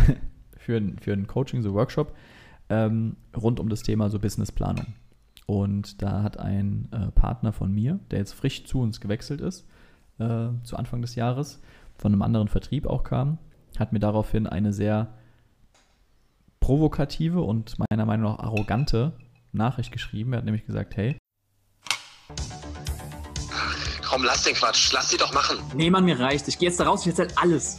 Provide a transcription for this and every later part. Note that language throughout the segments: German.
für, ein, für ein Coaching, so Workshop, ähm, rund um das Thema so Businessplanung. Und da hat ein äh, Partner von mir, der jetzt frisch zu uns gewechselt ist, äh, zu Anfang des Jahres, von einem anderen Vertrieb auch kam, hat mir daraufhin eine sehr provokative und meiner Meinung nach arrogante Nachricht geschrieben. Er hat nämlich gesagt, hey. Komm, lass den Quatsch. Lass sie doch machen. Nee, Mann, mir reicht. Ich gehe jetzt da raus, ich erzähl alles.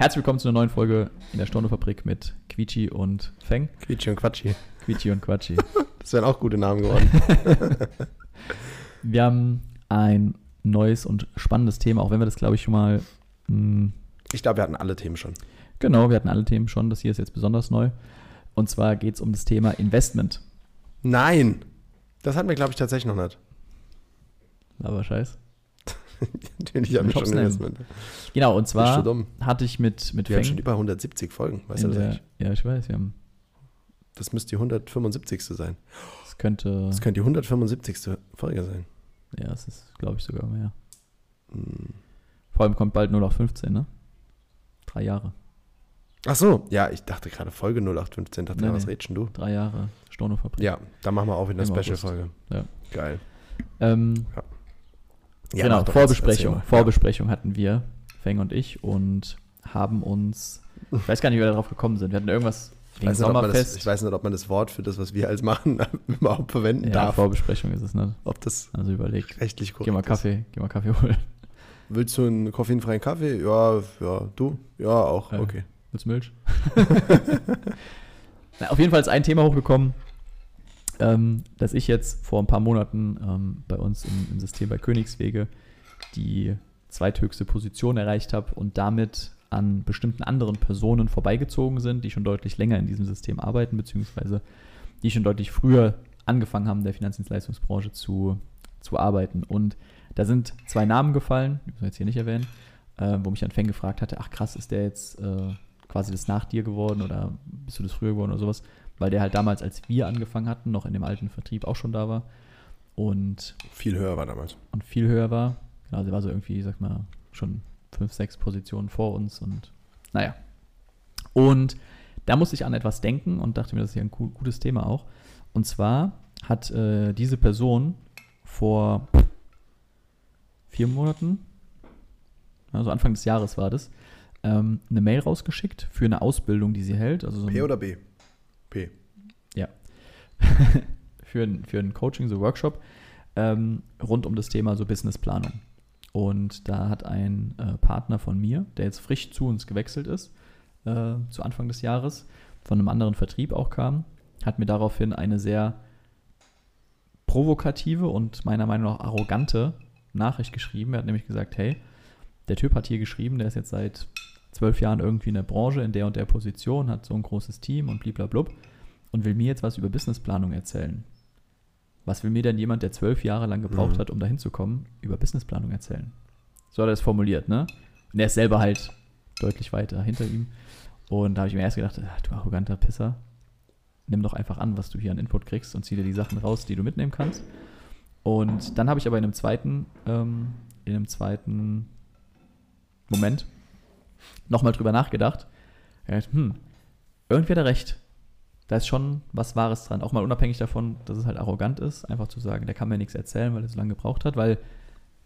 Herzlich willkommen zu einer neuen Folge in der Stornofabrik mit Quietschi und Feng. Quietschi und Quatschi. Quietschi und Quatschi. Das wären auch gute Namen geworden. wir haben ein neues und spannendes Thema, auch wenn wir das, glaube ich, schon mal. Mh, hm, ich glaube, wir hatten alle Themen schon. Genau, wir hatten alle Themen schon. Das hier ist jetzt besonders neu. Und zwar geht es um das Thema Investment. Nein! Das hatten wir, glaube ich, tatsächlich noch nicht. Aber scheiß. Natürlich haben wir schon Investment. Genau, und zwar hatte ich mit, mit Wir Feng haben schon über 170 Folgen, weißt du das der, Ja, ich weiß, wir haben. Das müsste die 175. sein. Das könnte. Das könnte die 175. Folge sein. Ja, das ist, glaube ich, sogar mehr. Hm. Vor allem kommt bald 0815, ne? Drei Jahre. Ach so, ja, ich dachte gerade Folge 0815. Dachte, nee, was nee. redest du? Drei Jahre Stornofabrik. Ja, dann machen wir auch wieder eine Special-Folge. Ja. Geil. Ähm, ja. Ja, genau, Vorbesprechung. Vorbesprechung hatten wir, Feng und ich, und haben uns, ich weiß gar nicht, wie wir darauf gekommen sind. Wir hatten irgendwas wegen Sommerfest. Das, ich weiß nicht, ob man das Wort für das, was wir als machen, überhaupt verwenden ja, darf. Vorbesprechung ist es, ne? Ob das also überlegt. rechtlich korrekt geh mal Kaffee, ist. Geh mal Kaffee holen. Willst du einen koffeinfreien Kaffee? Ja, ja, du? Ja, auch, äh, okay. Willst du Milch? Na, auf jeden Fall ist ein Thema hochgekommen, ähm, dass ich jetzt vor ein paar Monaten ähm, bei uns im, im, System bei Königswege die zweithöchste Position erreicht habe und damit an bestimmten anderen Personen vorbeigezogen sind, die schon deutlich länger in diesem System arbeiten, beziehungsweise die schon deutlich früher angefangen haben, in der Finanzdienstleistungsbranche zu, zu arbeiten. Und da sind zwei Namen gefallen, die müssen wir jetzt hier nicht erwähnen, äh, wo mich ein Fan gefragt hatte, ach krass, ist der jetzt äh, quasi das nach dir geworden oder bist du das früher geworden oder sowas? Weil der halt damals, als wir angefangen hatten, noch in dem alten Vertrieb auch schon da war. Und viel höher war damals. Und viel höher war. Genau, sie war so irgendwie, sag mal, schon fünf, sechs Positionen vor uns und naja. Und da musste ich an etwas denken und dachte mir, das ist ja ein gutes Thema auch. Und zwar hat äh, diese Person vor vier Monaten, also Anfang des Jahres war das, ähm, eine Mail rausgeschickt für eine Ausbildung, die sie hält. Also so P oder B? P. Ja. für, ein, für ein Coaching, so Workshop, ähm, rund um das Thema so Businessplanung. Und da hat ein äh, Partner von mir, der jetzt frisch zu uns gewechselt ist, äh, zu Anfang des Jahres, von einem anderen Vertrieb auch kam, hat mir daraufhin eine sehr provokative und meiner Meinung nach arrogante Nachricht geschrieben. Er hat nämlich gesagt, hey, der Typ hat hier geschrieben, der ist jetzt seit zwölf Jahren irgendwie in der Branche, in der und der Position, hat so ein großes Team und bliblablub und will mir jetzt was über Businessplanung erzählen. Was will mir denn jemand, der zwölf Jahre lang gebraucht mhm. hat, um da hinzukommen, über Businessplanung erzählen? So hat er es formuliert, ne? Und er ist selber halt deutlich weiter hinter ihm. Und da habe ich mir erst gedacht, ach, du arroganter Pisser, nimm doch einfach an, was du hier an Input kriegst und zieh dir die Sachen raus, die du mitnehmen kannst. Und dann habe ich aber in einem zweiten, ähm, in einem zweiten Moment nochmal drüber nachgedacht. Hm, irgendwie hat er recht. Da ist schon was Wahres dran. Auch mal unabhängig davon, dass es halt arrogant ist, einfach zu sagen, der kann mir nichts erzählen, weil er so lange gebraucht hat, weil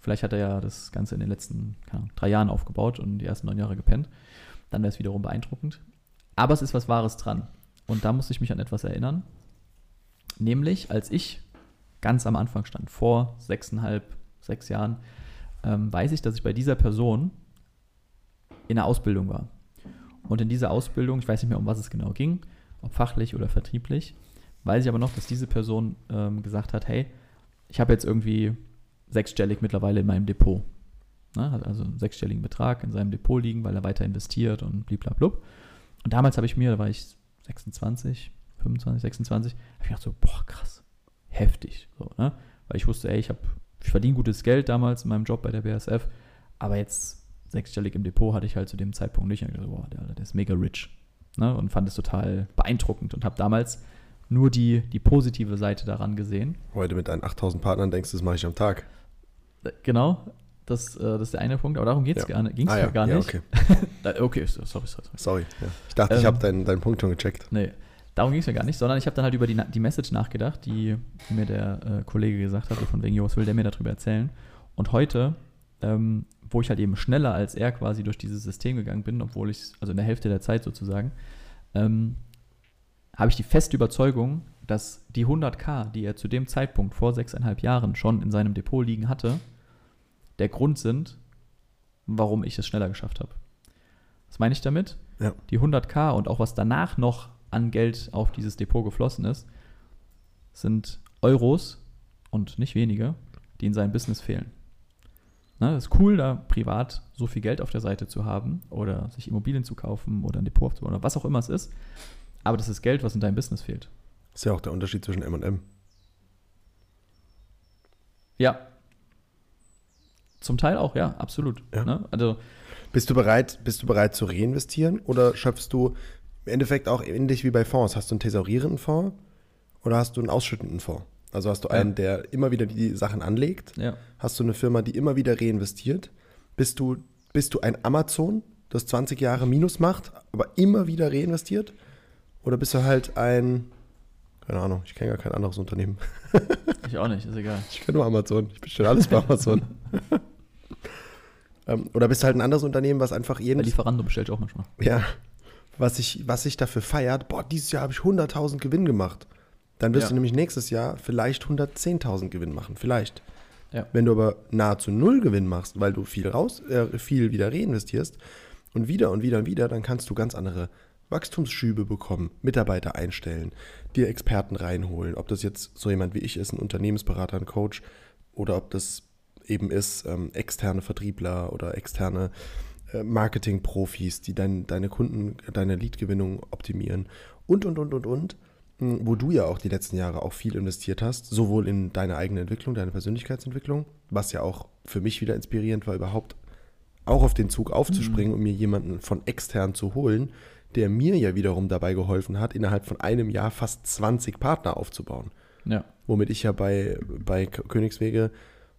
vielleicht hat er ja das Ganze in den letzten Ahnung, drei Jahren aufgebaut und die ersten neun Jahre gepennt. Dann wäre es wiederum beeindruckend. Aber es ist was Wahres dran. Und da muss ich mich an etwas erinnern. Nämlich, als ich ganz am Anfang stand, vor sechseinhalb, sechs Jahren, ähm, weiß ich, dass ich bei dieser Person in der Ausbildung war. Und in dieser Ausbildung, ich weiß nicht mehr, um was es genau ging, ob fachlich oder vertrieblich, weiß ich aber noch, dass diese Person ähm, gesagt hat, hey, ich habe jetzt irgendwie sechsstellig mittlerweile in meinem Depot. Ne? Hat also einen sechsstelligen Betrag in seinem Depot liegen, weil er weiter investiert und bliblablub. Und damals habe ich mir, da war ich 26, 25, 26, habe ich gedacht so, boah, krass, heftig. So, ne? Weil ich wusste, ey, ich, hab, ich verdiene gutes Geld damals in meinem Job bei der BASF, aber jetzt sechsstellig im Depot hatte ich halt zu dem Zeitpunkt nicht. Und ich dachte, boah, der, der ist mega rich. Ne? Und fand es total beeindruckend und habe damals nur die, die positive Seite daran gesehen. Heute mit deinen 8000 Partnern denkst du, das mache ich am Tag. Äh, Genau, das, äh, das ist der eine Punkt, aber darum geht's Ja. gar, ging's Ah, ja gar ja, nicht. okay. Okay, so- sorry, sorry, sorry. Sorry. Ja. Ich dachte, ich Ähm, habe deinen, deinen Punkt schon gecheckt. Nee, darum ging es mir gar nicht, sondern ich habe dann halt über die, die Message nachgedacht, die mir der äh, Kollege gesagt hatte, von wegen, jo, was will der mir darüber erzählen? Und heute, ähm, wo ich halt eben schneller als er quasi durch dieses System gegangen bin, obwohl ich, also in der Hälfte der Zeit sozusagen, ähm, habe ich die feste Überzeugung, dass die 100k, die er zu dem Zeitpunkt vor sechseinhalb Jahren schon in seinem Depot liegen hatte, der Grund sind, warum ich es schneller geschafft habe. Was meine ich damit? Ja. Die 100k und auch was danach noch an Geld auf dieses Depot geflossen ist, sind Euros und nicht wenige, die in seinem Business fehlen. Ne, das ist cool, da privat so viel Geld auf der Seite zu haben oder sich Immobilien zu kaufen oder ein Depot aufzubauen oder was auch immer es ist. Aber das ist Geld, was in deinem Business fehlt. Ist ja auch der Unterschied zwischen M&M. Ja. Zum Teil auch, ja, absolut. Ja. Ne? Also, Bist du bereit, bist du bereit zu reinvestieren oder schöpfst du im Endeffekt auch ähnlich wie bei Fonds? Hast du einen thesaurierenden Fonds oder hast du einen ausschüttenden Fonds? Also hast du Ja. einen, der immer wieder die Sachen anlegt? ja. Hast du eine Firma, die immer wieder reinvestiert? Bist du, bist du ein Amazon, das 20 Jahre Minus macht, aber immer wieder reinvestiert? Oder bist du halt ein, keine Ahnung, ich kenne gar kein anderes Unternehmen. Ich auch nicht, ist egal. Ich kenne nur Amazon. Ich bestelle alles bei Amazon. ähm, oder bist du halt ein anderes Unternehmen, was einfach Bei jeden, Lieferando bestelle ich auch manchmal. ja, was sich was sich dafür feiert, boah, dieses Jahr habe ich 100.000 Gewinn gemacht. Dann wirst Ja. du nämlich nächstes Jahr vielleicht 110.000 Gewinn machen, vielleicht. Ja. Wenn du aber nahezu null Gewinn machst, weil du viel raus, äh, viel wieder reinvestierst und wieder und wieder und wieder, dann kannst du ganz andere Wachstumsschübe bekommen, Mitarbeiter einstellen, dir Experten reinholen, ob das jetzt so jemand wie ich ist, ein Unternehmensberater, ein Coach, oder ob das eben ist ähm, externe Vertriebler oder externe äh, Marketingprofis, die dein, deine Kunden, deine Leadgewinnung optimieren und, und, und, und, und wo du ja auch die letzten Jahre auch viel investiert hast, sowohl in deine eigene Entwicklung, deine Persönlichkeitsentwicklung, was ja auch für mich wieder inspirierend war, überhaupt auch auf den Zug aufzuspringen und mir jemanden von extern zu holen, der mir ja wiederum dabei geholfen hat, innerhalb von einem Jahr fast 20 Partner aufzubauen. Ja. Womit ich ja bei, bei Königswege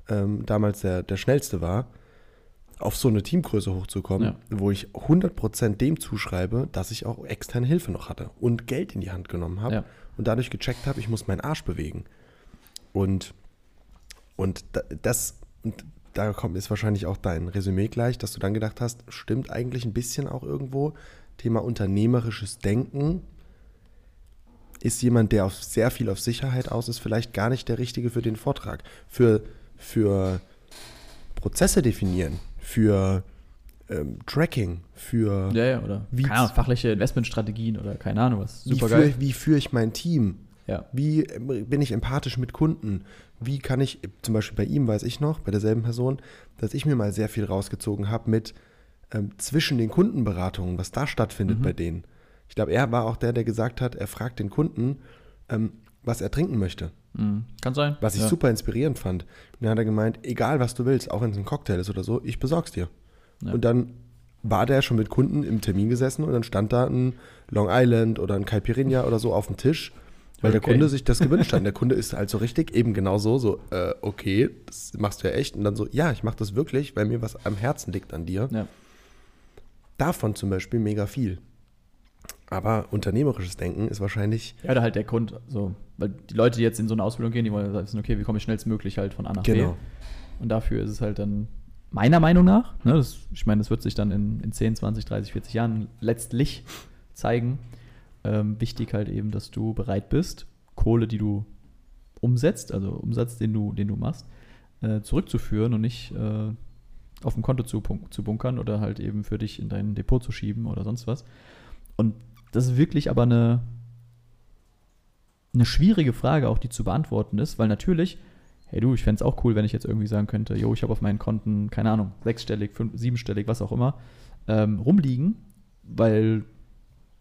ähm, damals der, der schnellste war, auf so eine Teamgröße hochzukommen, Ja. wo ich 100% dem zuschreibe, dass ich auch externe Hilfe noch hatte und Geld in die Hand genommen habe Ja. und dadurch gecheckt habe, ich muss meinen Arsch bewegen. Und, und da- das, und da kommt ist wahrscheinlich auch dein Resümee gleich, dass du dann gedacht hast, stimmt eigentlich ein bisschen auch irgendwo, Thema unternehmerisches Denken, ist jemand, der auf sehr viel auf Sicherheit aus ist, vielleicht gar nicht der Richtige für den Vortrag. Für, für Prozesse definieren, für ähm, Tracking, für Ja, ja, oder Wie- keine Ahnung, fachliche Investmentstrategien oder keine Ahnung was. wie Super führe geil. wie führe ich mein Team, Ja. wie ähm, bin ich empathisch mit Kunden, wie kann ich, zum Beispiel bei ihm weiß ich noch, bei derselben Person, dass ich mir mal sehr viel rausgezogen habe mit ähm, zwischen den Kundenberatungen, was da stattfindet Mhm. bei denen. Ich glaube, er war auch der, der gesagt hat, er fragt den Kunden, ähm, was er trinken möchte. Mhm. Kann sein. Was ich ja. super inspirierend fand. Und dann hat er gemeint, egal was du willst, auch wenn es ein Cocktail ist oder so, ich besorg's dir. Ja. Und dann war der schon mit Kunden im Termin gesessen und dann stand da ein Long Island oder ein Caipirinha oder so auf dem Tisch, weil der Okay. Kunde sich das gewünscht hat. Und der Kunde ist halt so richtig, eben genau so, so, äh, okay, das machst du ja echt. Und dann so, ja, ich mach das wirklich, weil mir was am Herzen liegt an dir. Ja. Davon zum Beispiel mega viel. Aber unternehmerisches Denken ist wahrscheinlich, Ja, oder halt der Grund, so, weil die Leute, die jetzt in so eine Ausbildung gehen, die wollen wissen, okay, wie komme ich schnellstmöglich halt von A nach genau. B. Und dafür ist es halt dann meiner Meinung nach, ne, das, ich meine, das wird sich dann in, in 10, 20, 30, 40 Jahren letztlich zeigen, ähm, wichtig halt eben, dass du bereit bist, Kohle, die du umsetzt, also Umsatz, den du, den du machst, äh, zurückzuführen und nicht äh, auf dem Konto zu, zu bunkern oder halt eben für dich in dein Depot zu schieben oder sonst was. Und das ist wirklich aber eine, eine schwierige Frage, auch die zu beantworten ist, weil natürlich, hey du, ich fände es auch cool, wenn ich jetzt irgendwie sagen könnte, jo, ich habe auf meinen Konten, keine Ahnung, sechsstellig, fünf, siebenstellig, was auch immer, ähm, rumliegen, weil,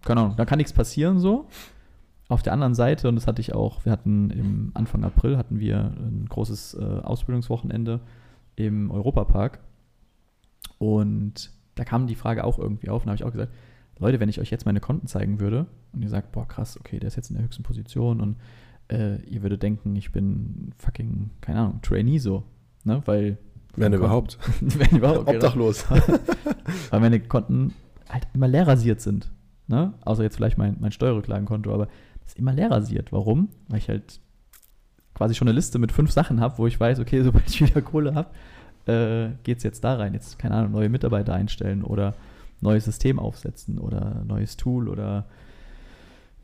keine Ahnung, da kann nichts passieren so. Auf der anderen Seite, und das hatte ich auch, wir hatten im Anfang April hatten wir ein großes äh, Ausbildungswochenende im Europapark. Und da kam die Frage auch irgendwie auf. Und da habe ich auch gesagt, Leute, wenn ich euch jetzt meine Konten zeigen würde und ihr sagt, boah, krass, okay, der ist jetzt in der höchsten Position und äh, ihr würdet denken, ich bin fucking, keine Ahnung, Trainee so. Ne? Weil. Wenn überhaupt. Wenn überhaupt. genau. Obdachlos. Weil meine Konten halt immer leer rasiert sind. Ne? Außer jetzt vielleicht mein, mein Steuerrücklagenkonto, aber das ist immer leer rasiert. Warum? Weil ich halt quasi schon eine Liste mit fünf Sachen habe, wo ich weiß, okay, sobald ich wieder Kohle habe, äh, geht es jetzt da rein. Jetzt, keine Ahnung, neue Mitarbeiter einstellen oder neues System aufsetzen oder neues Tool oder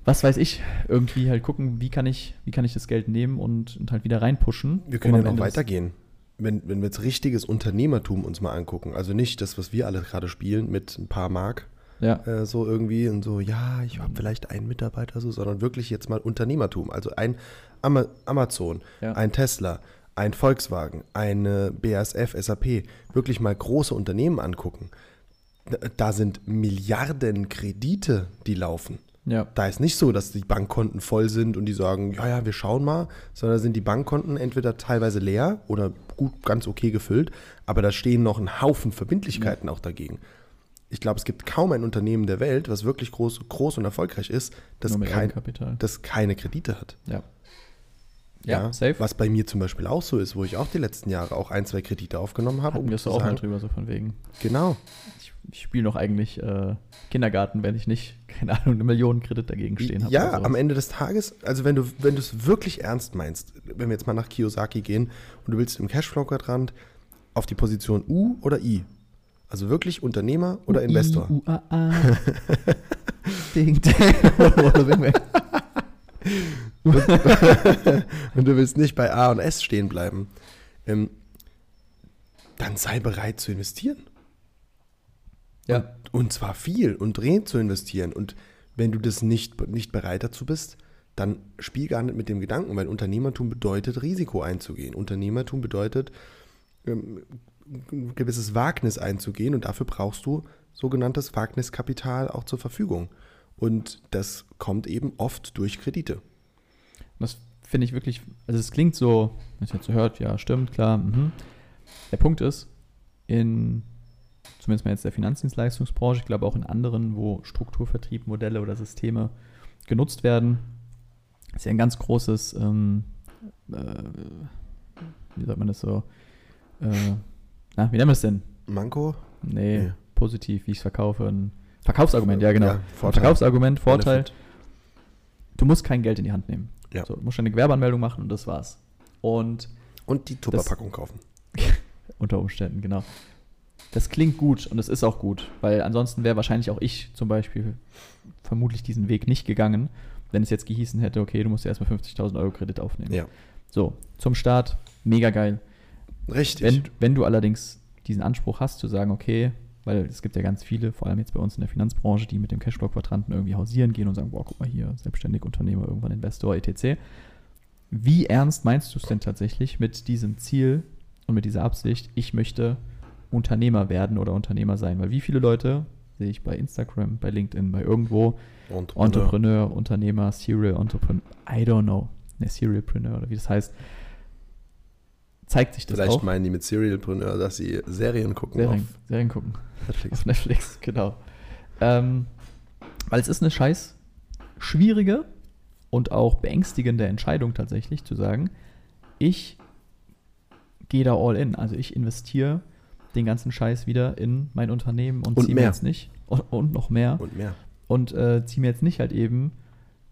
was weiß ich. Irgendwie halt gucken, wie kann ich, wie kann ich das Geld nehmen und, und halt wieder reinpushen. Wir können ja noch weitergehen. Wenn, wenn wir jetzt richtiges Unternehmertum uns mal angucken, also nicht das, was wir alle gerade spielen mit ein paar Mark, Ja, äh, so irgendwie und so, ja, ich habe vielleicht einen Mitarbeiter so, sondern wirklich jetzt mal Unternehmertum. Also ein Ama Amazon, Ja. ein Tesla, ein Volkswagen, eine BASF, SAP, wirklich mal große Unternehmen angucken. Da- sind Milliarden Kredite, die laufen. ja. Da ist nicht so, dass die Bankkonten voll sind und die sagen, ja, ja, wir schauen mal, sondern sind die Bankkonten entweder teilweise leer oder gut, ganz okay gefüllt, aber da stehen noch ein Haufen Verbindlichkeiten auch dagegen. Ich glaube, es gibt kaum ein Unternehmen der Welt, was wirklich groß, groß und erfolgreich ist, das, kein, das keine Kredite hat. Ja. Ja, safe. Was bei mir zum Beispiel auch so ist, wo ich auch die letzten Jahre auch ein, zwei Kredite aufgenommen habe. Hatten wir es auch mal drüber, so von wegen. Genau. Ich, ich spiele noch eigentlich äh, Kindergarten, wenn ich nicht, keine Ahnung, eine Million Kredit dagegen stehen habe. Ja, oder sowas. am Ende des Tages, also wenn du wenn du es wirklich ernst meinst, wenn wir jetzt mal nach Kiyosaki gehen und du willst im Cashflow-Quadrant auf die Position U oder I, also wirklich Unternehmer oder Investor. U, A, A. Ding, ding. Wenn du willst nicht bei A und S stehen bleiben, ähm, dann sei bereit zu investieren. Ja, Und zwar viel und drehend zu investieren. Und wenn du das nicht, nicht bereit dazu bist, dann spiel gar nicht mit dem Gedanken, weil Unternehmertum bedeutet, Risiko einzugehen. Unternehmertum bedeutet, ähm, ein gewisses Wagnis einzugehen und dafür brauchst du sogenanntes Wagniskapital auch zur Verfügung. Und das kommt eben oft durch Kredite. das finde ich wirklich, also es klingt so, wenn es jetzt so hört, ja, stimmt, klar. Mhm. Der Punkt ist, in zumindest mal jetzt der Finanzdienstleistungsbranche, ich glaube auch in anderen, wo Strukturvertrieb, Modelle oder Systeme genutzt werden, ist ja ein ganz großes, ähm, äh, wie sagt man das so, äh, na, wie nennen wir es denn? Manko? Nee, Nee. positiv, wie ich es verkaufe. Ein Verkaufsargument, ja genau. Ja, Vorteil. Verkaufsargument, Vorteil. Benefit. Du musst kein Geld in die Hand nehmen. Ja. So, du musst eine Gewerbeanmeldung machen und das war's. Und Und die Tupperpackung kaufen. unter Umständen, genau. Das klingt gut und es ist auch gut, weil ansonsten wäre wahrscheinlich auch ich zum Beispiel vermutlich diesen Weg nicht gegangen, wenn es jetzt gehießen hätte, okay, du musst erstmal 50.000 Euro Kredit aufnehmen. Ja. So, zum Start, mega geil. Richtig. Wenn, wenn du allerdings diesen Anspruch hast, zu sagen, okay, weil es gibt ja ganz viele, vor allem jetzt bei uns in der Finanzbranche, die mit dem Cashflow-Quadranten irgendwie hausieren gehen und sagen, boah, guck mal hier, selbstständig Unternehmer, irgendwann Investor, etc. Wie ernst meinst du es denn tatsächlich mit diesem Ziel und mit dieser Absicht, ich möchte Unternehmer werden oder Unternehmer sein? Weil wie viele Leute sehe ich bei Instagram, bei LinkedIn, bei irgendwo, Entrepreneur. Entrepreneur, Unternehmer, Serial Entrepreneur, I don't know, ne, Serialpreneur oder wie das heißt, zeigt sich das Vielleicht auch. meinen die mit Serialpreneur, dass sie Serien gucken Serien, auf Serien gucken. Netflix. Auf Netflix, genau. Ähm, weil es ist eine scheiß schwierige und auch beängstigende Entscheidung tatsächlich zu sagen, ich gehe da all in. Also ich investiere den ganzen Scheiß wieder in mein Unternehmen und, Und ziehe mir jetzt nicht und, und noch mehr Und mehr. und äh, ziehe mir jetzt nicht halt eben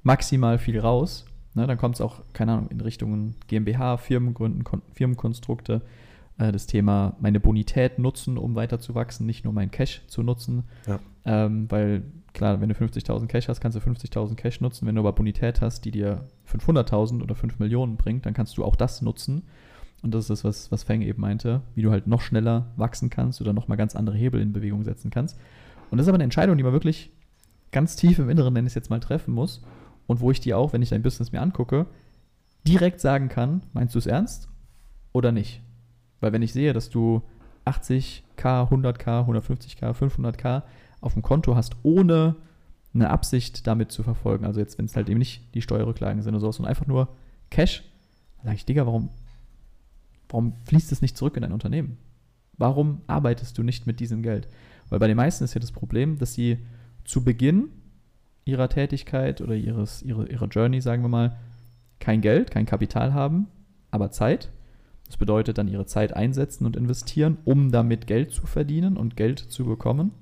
maximal viel raus. Ne, dann kommt es auch, keine Ahnung, in Richtungen GmbH, Firmengründen, Kon Firmenkonstrukte, äh, das Thema meine Bonität nutzen, um weiter zu wachsen, nicht nur mein Cash zu nutzen. Ja. Ähm, weil klar, wenn du 50.000 Cash hast, kannst du 50.000 Cash nutzen. Wenn du aber Bonität hast, die dir 500.000 oder 5 Millionen bringt, dann kannst du auch das nutzen, Und das ist das, was, was Feng eben meinte, wie du halt noch schneller wachsen kannst oder nochmal ganz andere Hebel in Bewegung setzen kannst. Und das ist aber eine Entscheidung, die man wirklich ganz tief im Inneren, nenne ich es jetzt mal, treffen muss. Und wo ich dir auch, wenn ich dein Business mir angucke, direkt sagen kann, meinst du es ernst oder nicht? Weil wenn ich sehe, dass du 80k, 100k, 150k, 500k auf dem Konto hast, ohne eine Absicht damit zu verfolgen, also jetzt, wenn es halt eben nicht die Steuerrücklagen sind oder sowas, sondern einfach nur Cash, dann sage ich, Digga, warum, warum fließt es nicht zurück in dein Unternehmen? Warum arbeitest du nicht mit diesem Geld? Weil bei den meisten ist ja das Problem, dass sie zu Beginn ihrer Tätigkeit oder ihres, ihre, ihrer Journey, sagen wir mal, kein Geld, kein Kapital haben, aber Zeit. Das bedeutet dann ihre Zeit einsetzen und investieren, um damit Geld zu verdienen und Geld zu bekommen.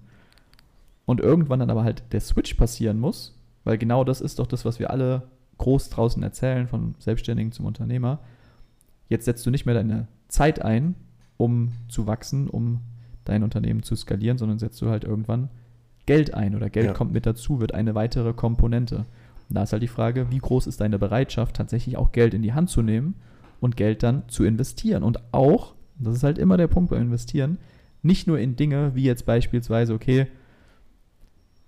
Und irgendwann dann aber halt der Switch passieren muss, weil genau das ist doch das, was wir alle groß draußen erzählen, von Selbstständigen zum Unternehmer. Jetzt setzt du nicht mehr deine Zeit ein, um zu wachsen, um dein Unternehmen zu skalieren, sondern setzt du halt irgendwann Geld ein oder Geld Ja. kommt mit dazu, wird eine weitere Komponente. Und da ist halt die Frage, wie groß ist deine Bereitschaft, tatsächlich auch Geld in die Hand zu nehmen und Geld dann zu investieren. Und auch, das ist halt immer der Punkt beim Investieren, nicht nur in Dinge wie jetzt beispielsweise, okay,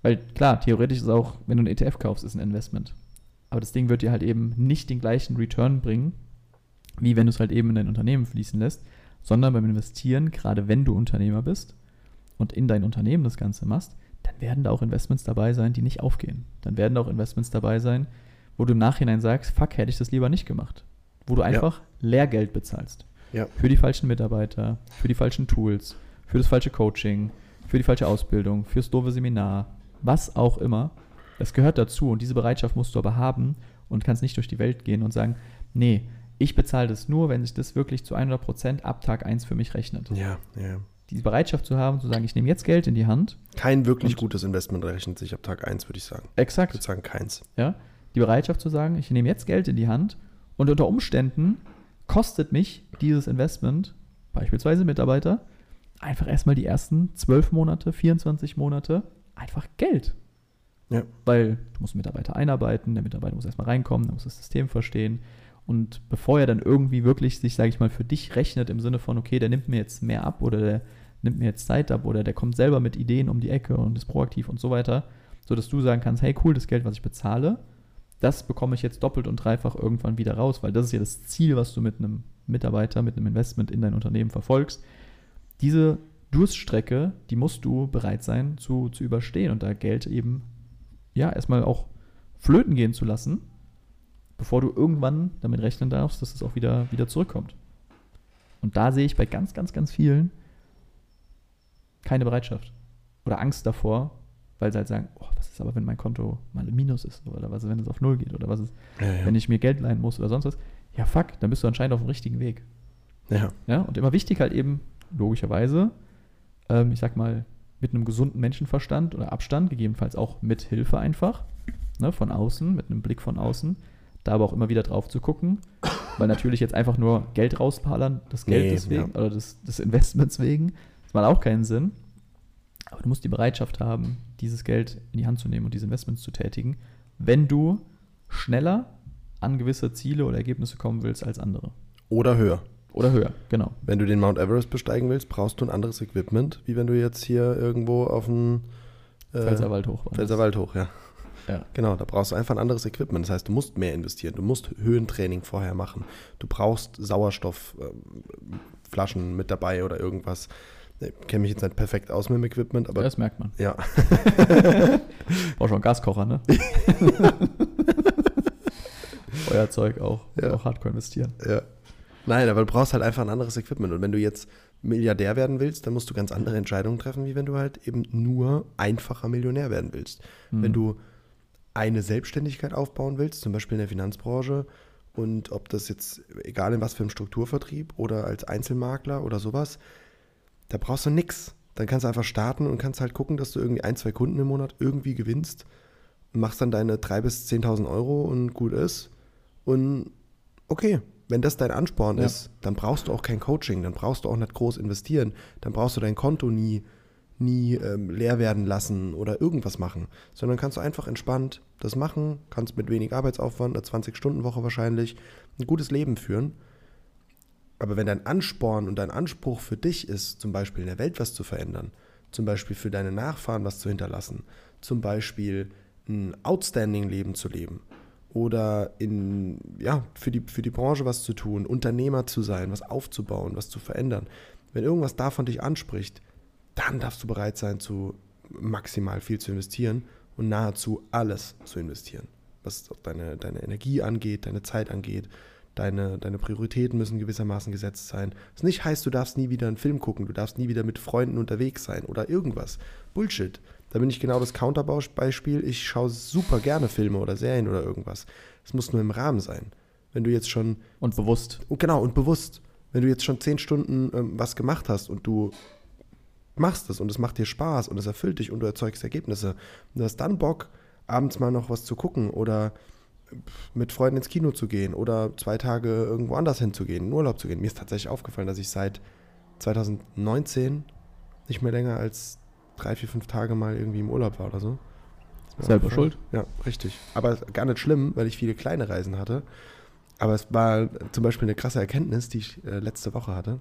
weil klar, theoretisch ist auch, wenn du einen ETF kaufst, ist ein Investment. Aber das Ding wird dir halt eben nicht den gleichen Return bringen, wie wenn du es halt eben in dein Unternehmen fließen lässt, sondern beim Investieren, gerade wenn du Unternehmer bist und in dein Unternehmen das Ganze machst, dann werden da auch Investments dabei sein, die nicht aufgehen. Dann werden da auch Investments dabei sein, wo du im Nachhinein sagst, fuck, hätte ich das lieber nicht gemacht. Wo du einfach Lehrgeld bezahlst. Ja. Für die falschen Mitarbeiter, für die falschen Tools, für das falsche Coaching, für die falsche Ausbildung, fürs doofe Seminar, was auch immer. Das gehört dazu und diese Bereitschaft musst du aber haben und kannst nicht durch die Welt gehen und sagen, nee, ich bezahle das nur, wenn sich das wirklich zu 100% ab Tag 1 für mich rechnet. Ja, ja. Die Bereitschaft zu haben, zu sagen, ich nehme jetzt Geld in die Hand. Kein wirklich gutes Investment rechnet sich ab Tag 1, würde ich sagen. Ich Exakt. würde sagen, keins. Ja? Die Bereitschaft zu sagen, ich nehme jetzt Geld in die Hand und unter Umständen kostet mich dieses Investment, beispielsweise Mitarbeiter, einfach erstmal die ersten 12 Monate, 24 Monate einfach Geld. Ja. Weil du musst Mitarbeiter einarbeiten, der Mitarbeiter muss erstmal reinkommen, der muss das System verstehen. Und bevor er dann irgendwie wirklich sich, sage ich mal, für dich rechnet im Sinne von, okay, der nimmt mir jetzt mehr ab oder der nimmt mir jetzt Zeit ab oder der kommt selber mit Ideen um die Ecke und ist proaktiv und so weiter, sodass du sagen kannst, hey cool, das Geld, was ich bezahle, das bekomme ich jetzt doppelt und dreifach irgendwann wieder raus, weil das ist ja das Ziel, was du mit einem Mitarbeiter, mit einem Investment in dein Unternehmen verfolgst. Diese Durststrecke, die musst du bereit sein zu, zu überstehen und da Geld eben ja erstmal auch flöten gehen zu lassen, bevor du irgendwann damit rechnen darfst, dass es auch wieder, wieder zurückkommt. Und da sehe ich bei ganz, ganz, ganz vielen keine Bereitschaft oder Angst davor, weil sie halt sagen, oh, was ist aber, wenn mein Konto mal im Minus ist oder was ist, wenn es auf Null geht oder was ist, Ja, ja. wenn ich mir Geld leihen muss oder sonst was. Ja, fuck, dann bist du anscheinend auf dem richtigen Weg. ja. Ja, und immer wichtig halt eben, logischerweise, ähm, ich sag mal, mit einem gesunden Menschenverstand oder Abstand, gegebenenfalls auch mit Hilfe einfach, ne, von außen, mit einem Blick von außen, da aber auch immer wieder drauf zu gucken, weil natürlich jetzt einfach nur Geld rauspalern, das Geld Nee, deswegen, ja. oder des, des Investments wegen, das macht auch keinen Sinn. Aber du musst die Bereitschaft haben, dieses Geld in die Hand zu nehmen und diese Investments zu tätigen, wenn du schneller an gewisse Ziele oder Ergebnisse kommen willst als andere. Oder höher. Oder höher, genau. Wenn du den Mount Everest besteigen willst, brauchst du ein anderes Equipment, wie wenn du jetzt hier irgendwo auf dem äh, Pfälzerwald hoch. war das. Pfälzerwald hoch, ja. Ja. Genau, da brauchst du einfach ein anderes Equipment. Das heißt, du musst mehr investieren. Du musst Höhentraining vorher machen. Du brauchst Sauerstoffflaschen mit dabei oder irgendwas. Ich kenne mich jetzt nicht perfekt aus mit dem Equipment, aber das merkt man. ja. Braucht schon einen Gaskocher, ne? Feuerzeug auch. Ja. Auch hardcore investieren. Ja. Nein, aber du brauchst halt einfach ein anderes Equipment. Und wenn du jetzt Milliardär werden willst, dann musst du ganz andere Entscheidungen treffen, wie wenn du halt eben nur einfacher Millionär werden willst. Mhm. Wenn du eine Selbstständigkeit aufbauen willst, zum Beispiel in der Finanzbranche, und ob das jetzt, egal in was für einem Strukturvertrieb oder als Einzelmakler oder sowas, da brauchst du nix. Dann kannst du einfach starten und kannst halt gucken, dass du irgendwie ein, zwei Kunden im Monat irgendwie gewinnst, machst dann deine 3.000 bis 10.000 Euro und gut ist. Und okay, wenn das dein Ansporn Ja. ist, dann brauchst du auch kein Coaching, dann brauchst du auch nicht groß investieren, dann brauchst du dein Konto nie, nie ähm, leer werden lassen oder irgendwas machen, sondern kannst du einfach entspannt das machen, kannst mit wenig Arbeitsaufwand, eine 20-Stunden-Woche wahrscheinlich, ein gutes Leben führen. Aber wenn dein Ansporn und dein Anspruch für dich ist, zum Beispiel in der Welt was zu verändern, zum Beispiel für deine Nachfahren was zu hinterlassen, zum Beispiel ein outstanding Leben zu leben oder in, ja, für, die, für die Branche was zu tun, Unternehmer zu sein, was aufzubauen, was zu verändern. Wenn irgendwas davon dich anspricht, dann darfst du bereit sein, zu maximal viel zu investieren und nahezu alles zu investieren. Was deine, deine Energie angeht, deine Zeit angeht, deine, deine Prioritäten müssen gewissermaßen gesetzt sein. Was nicht heißt, du darfst nie wieder einen Film gucken, du darfst nie wieder mit Freunden unterwegs sein oder irgendwas. Bullshit. Da bin ich genau das Counterbeispiel. Ich schaue super gerne Filme oder Serien oder irgendwas. Es muss nur im Rahmen sein. Wenn du jetzt schon. Und bewusst. Genau, und bewusst. Wenn du jetzt schon zehn Stunden ähm, was gemacht hast und du machst es und es macht dir Spaß und es erfüllt dich und du erzeugst Ergebnisse und du hast dann Bock, abends mal noch was zu gucken oder mit Freunden ins Kino zu gehen oder zwei Tage irgendwo anders hinzugehen, in Urlaub zu gehen. Mir ist tatsächlich aufgefallen, dass ich seit 2019 nicht mehr länger als drei, vier, fünf Tage mal irgendwie im Urlaub war oder so. Selber schuld. Ja, richtig. Aber gar nicht schlimm, weil ich viele kleine Reisen hatte. Aber es war zum Beispiel eine krasse Erkenntnis, die ich äh, letzte Woche hatte.